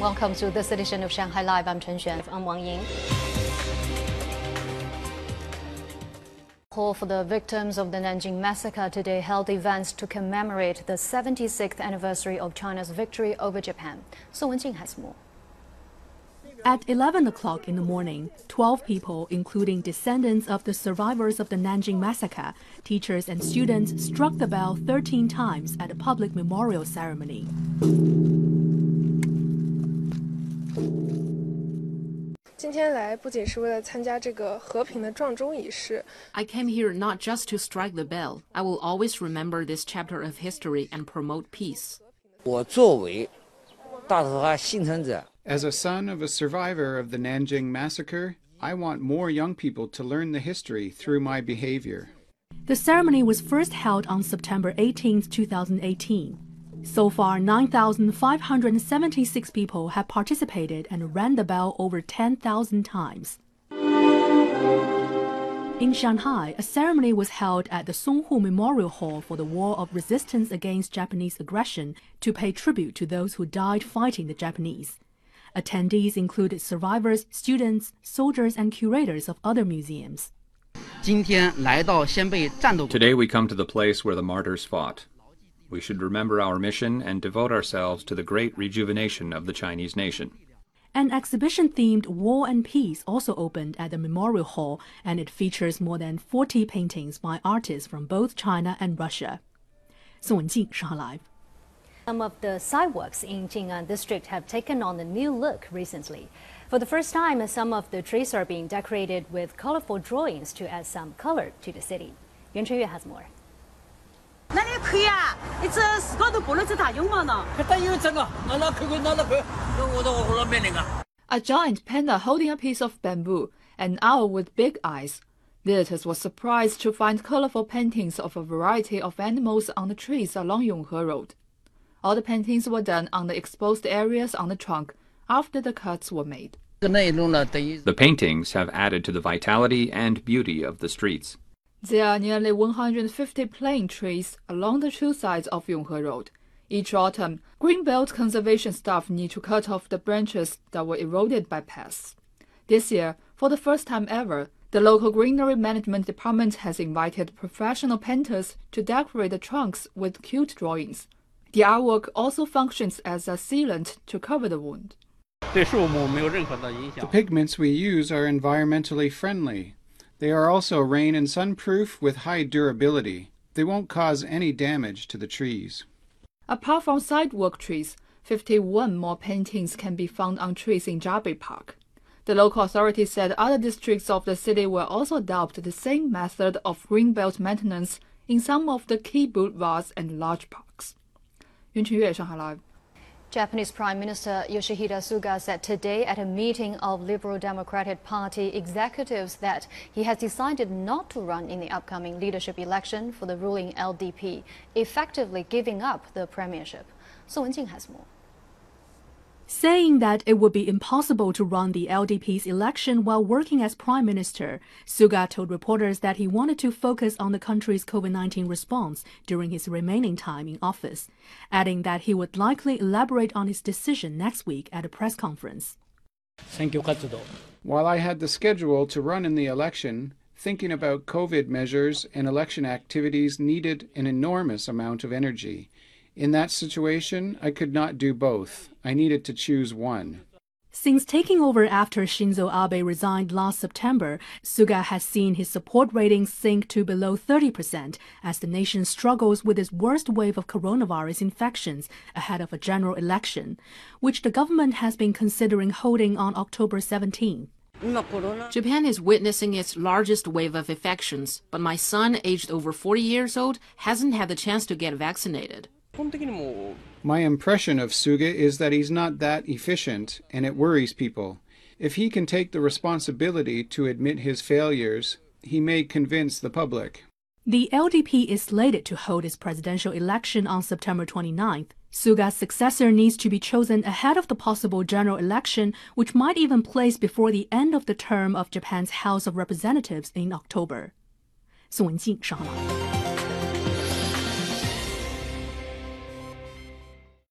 Welcome to this edition of Shanghai Live. I'm Chen Xuan. I'm Wang Ying. Hall for the victims of the Nanjing massacre today held events to commemorate the 76th anniversary of China's victory over Japan. Song Wenjing has more. At 11 o'clock in the morning, 12 people, including descendants of the survivors of the Nanjing massacre, teachers and students, struck the bell 13 times at a public memorial ceremony. 今天来不仅是为了参加这个和平的撞钟仪式。I came here not just to strike the bell. I will always remember this chapter of history and promote peace. 我作为大屠杀幸存者。As a son of a survivor of the Nanjing massacre, I want more young people to learn the history through my behavior. The ceremony was first held on September 18, 2018. So far, 9,576 people have participated and rang the bell over 10,000 times. In Shanghai, a ceremony was held at the Songhu Memorial Hall for the War of Resistance Against Japanese Aggression to pay tribute to those who died fighting the Japanese. Attendees included survivors, students, soldiers, and curators of other museums. Today we come to the place where the martyrs fought. We should remember our mission and devote ourselves to the great rejuvenation of the Chinese nation. An exhibition themed War and Peace also opened at the Memorial Hall, and it features more than 40 paintings by artists from both China and Russia. Song Wenjing, Shanghai Live. Some of the sidewalks in Jing'an district have taken on a new look recently. For the first time, some of the trees are being decorated with colorful drawings to add some color to the city. Yuan Chenyue has more. A giant panda holding a piece of bamboo, an owl with big eyes. Visitors were surprised to find colorful paintings of a variety of animals on the trees along Yonghe Road. All the paintings were done on the exposed areas on the trunk after the cuts were made. The paintings have added to the vitality and beauty of the streets. There are nearly 150 plane trees along the two sides of Yonghe Road. Each autumn, Greenbelt conservation staff need to cut off the branches that were eroded by pests. This year, for the first time ever, the local greenery management department has invited professional painters to decorate the trunks with cute drawings. The artwork also functions as a sealant to cover the wound. The pigments we use are environmentally friendly. They are also rain and sunproof with high durability. They won't cause any damage to the trees. Apart from sidewalk trees, 51 more paintings can be found on trees in Zhabei Park. The local authorities said other districts of the city will also adopt the same method of greenbelt maintenance in some of the key boulevards and large parks. Yuan Chenyue, Shanghai Live. Japanese Prime Minister Yoshihide Suga said today at a meeting of Liberal Democratic Party executives that he has decided not to run in the upcoming leadership election for the ruling LDP, effectively giving up the premiership. Song Wenjing has more saying that it would be impossible to run the LDP's election while working as prime minister. Suga told reporters that he wanted to focus on the country's COVID 19 response during his remaining time in office, adding that he would likely elaborate on his decision next week at a press conference. While I had the schedule to run in the election, thinking about COVID measures and election activities needed an enormous amount of energy. In that situation, I could not do both. I needed to choose one. Since taking over after Shinzo Abe resigned last September, Suga has seen his support ratings sink to below 30% as the nation struggles with its worst wave of coronavirus infections ahead of a general election, which the government has been considering holding on October 17. Japan is witnessing its largest wave of infections, but my son, aged over 40 years old, hasn't had the chance to get vaccinated. My impression of Suga is that he's not that efficient, and it worries people. If he can take the responsibility to admit his failures, he may convince the public. The LDP is slated to hold its presidential election on September 29th. Suga's successor needs to be chosen ahead of the possible general election, which might even place before the end of the term of Japan's House of Representatives in October. Song Wenjing, Shanghai.